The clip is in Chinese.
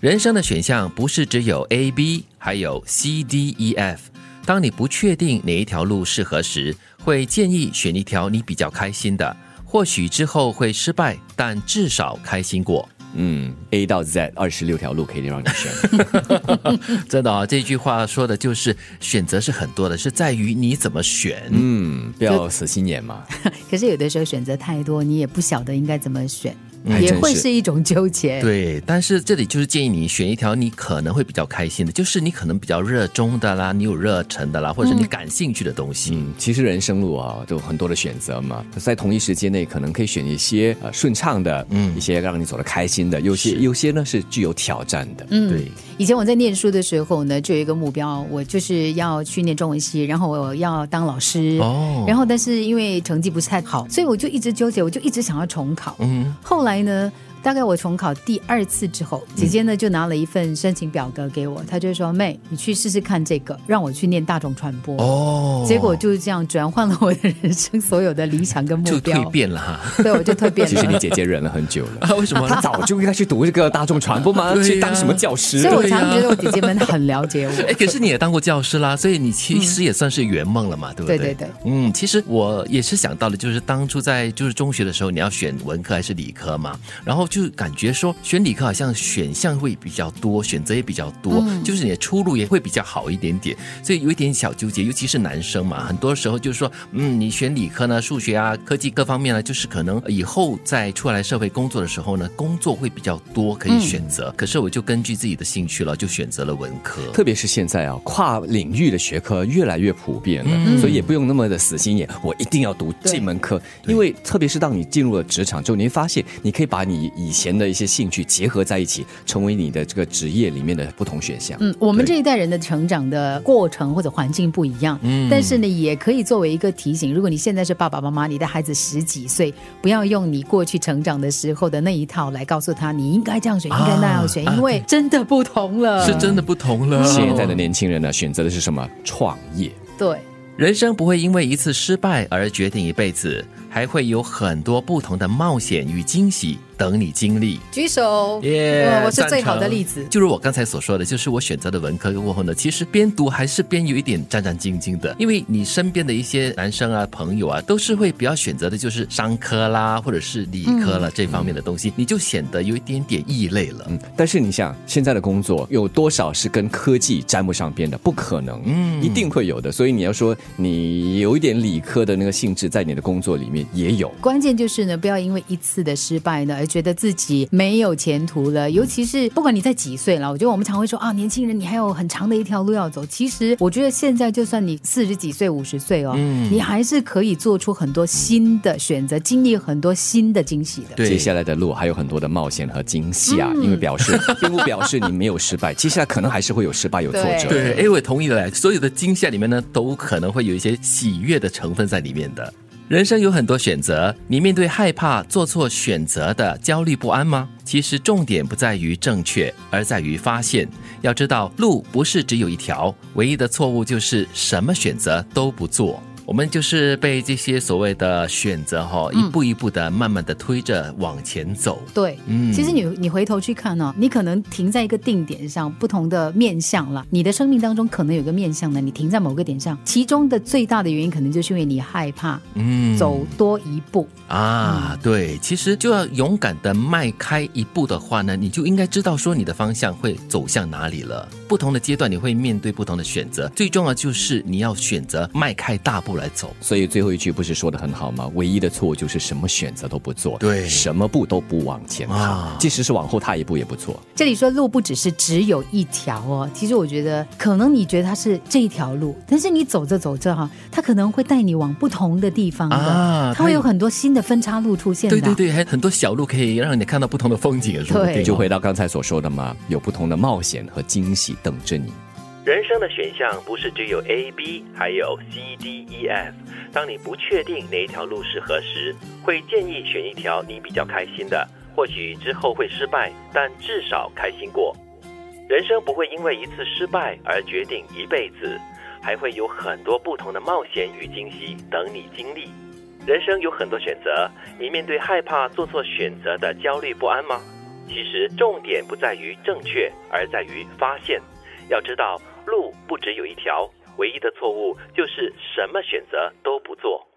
人生的选项不是只有 A、B，还有 C、D、E、F。当你不确定哪一条路适合时，会建议选一条你比较开心的。或许之后会失败，但至少开心过。嗯，A 到 Z 二十六条路可以让你选。真的啊、这句话说的就是选择是很多的，是在于你怎么选。嗯，不要死心眼嘛。可是有的时候选择太多，你也不晓得应该怎么选，也会是一种纠结。对，但是这里就是建议你选一条你可能会比较开心的，就是你可能比较热衷的啦，你有热忱的啦，或者是你感兴趣的东西。嗯，其实人生路啊，都有很多的选择嘛，在同一时间内，可能可以选一些呃顺畅的，嗯，一些让你走得开心的，有些有些呢是具有挑战的。嗯，对。以前我在念书的时候呢，就有一个目标，我就是要去念中文系，然后我要当老师。哦然后但是因为成绩不是太好，所以我就一直纠结，我就一直想要重考。嗯，后来来呢大概我重考第二次之后，姐姐呢就拿了一份申请表格给我，她就说：“妹，你去试试看这个，让我去念大众传播。”哦，结果就是这样转换了我的人生所有的理想跟目标 就标蜕，变了哈。对，我就蜕变了其实。你姐姐忍了很久了，啊，为什么她？早就应该去读这个大众传播嘛，对呀去当什么教师所以。我常常觉得我姐姐们很了解我。哎，可是你也当过教师啦，所以你其实也算是圆梦了嘛，对不对？对对对嗯，其实我也是想到了，就是当初在就是中学的时候，你要选文科还是理科嘛，然后就感觉说选理科好像选项会比较多，选择也比较多，就是你的出路也会比较好一点点，所以有一点小纠结，尤其是男生嘛，很多时候就是说，嗯，你选理科呢，数学啊、科技各方面呢，就是可能以后在出来社会工作的时候呢，工作会比较多可以选择，可是我就根据自己的兴趣了，就选择了文科。特别是现在啊，跨领域的学科越来越普遍了，所以也不用那么的死心眼，我一定要读这门课。因为特别是当你进入了职场之后，你会发现，你可以把你以前的一些兴趣结合在一起，成为你的这个职业里面的不同选项。嗯，我们这一代人的成长的过程或者环境不一样，嗯，但是呢，也可以作为一个提醒，如果你现在是爸爸妈妈，你的孩子十几岁，不要用你过去成长的时候的那一套来告诉他你应该这样选，应该那样选，因为真的不同了，是真的不同了。现在的年轻人呢，选择的是什么？创业。对。人生不会因为一次失败而决定一辈子，还会有很多不同的冒险与惊喜等你经历。举手，耶呃我是最好的例子。就如我刚才所说的，就是我选择的文科过后呢，其实边读还是边有一点战战兢兢的，因为你身边的一些男生啊、朋友啊，都是会比较选择的就是商科啦，或者是理科了、这方面的东西，你就显得有一点点异类了。嗯，但是你想，现在的工作有多少是跟科技沾不上边的？不可能，嗯，一定会有的。所以你要说你有一点理科的那个性质在你的工作里面也有。关键就是呢，不要因为一次的失败呢，而觉得自己没有前途了。尤其是不管你在几岁了，我觉得我们常会说啊，年轻人你还有很长的一条路要走。其实我觉得现在就算你四十几岁、五十岁哦，你还是可以做出很多新的选择，经历很多新的惊喜的。对接下来的路还有很多的冒险和惊喜啊，因为表示 并不表示你没有失败，接下来可能还是会有失败有挫折。对，哎，我也同意了。所有的惊吓里面呢，都可能会有一些喜悦的成分在里面的。人生有很多选择，你面对害怕做错选择的焦虑不安吗？其实重点不在于正确，而在于发现。要知道，路不是只有一条，唯一的错误就是什么选择都不做。我们就是被这些所谓的选择哈、一步一步的、慢慢的推着往前走。对，嗯其实你你回头去看呢、你可能停在一个定点上，不同的面向了。你的生命当中可能有个面向呢，你停在某个点上，其中的最大的原因可能就是因为你害怕嗯走多一步。啊，对，其实就要勇敢的迈开一步的话呢，你就应该知道说你的方向会走向哪里了。不同的阶段你会面对不同的选择，最重要就是你要选择迈开大步来走。所以最后一句不是说的很好吗？唯一的错误就是什么选择都不做，对什么步都不往前踏，啊即使是往后踏一步也不错。这里说路不只是只有一条哦，其实我觉得可能你觉得它是这一条路，但是你走着走着哈，它可能会带你往不同的地方的，啊它会有很多新的分岔路出现的。对对对，还很多小路可以让你看到不同的风景，说不定对就回到刚才所说的嘛，有不同的冒险和惊喜等着你。人生的选项不是只有 A、B，还有 C、D、E、F。当你不确定哪一条路适合时，会建议选一条你比较开心的。或许之后会失败，但至少开心过。人生不会因为一次失败而决定一辈子，还会有很多不同的冒险与惊喜等你经历。人生有很多选择，你面对害怕做错选择的焦虑不安吗？其实重点不在于正确，而在于发现。要知道，路不只有一条，唯一的错误就是什么选择都不做。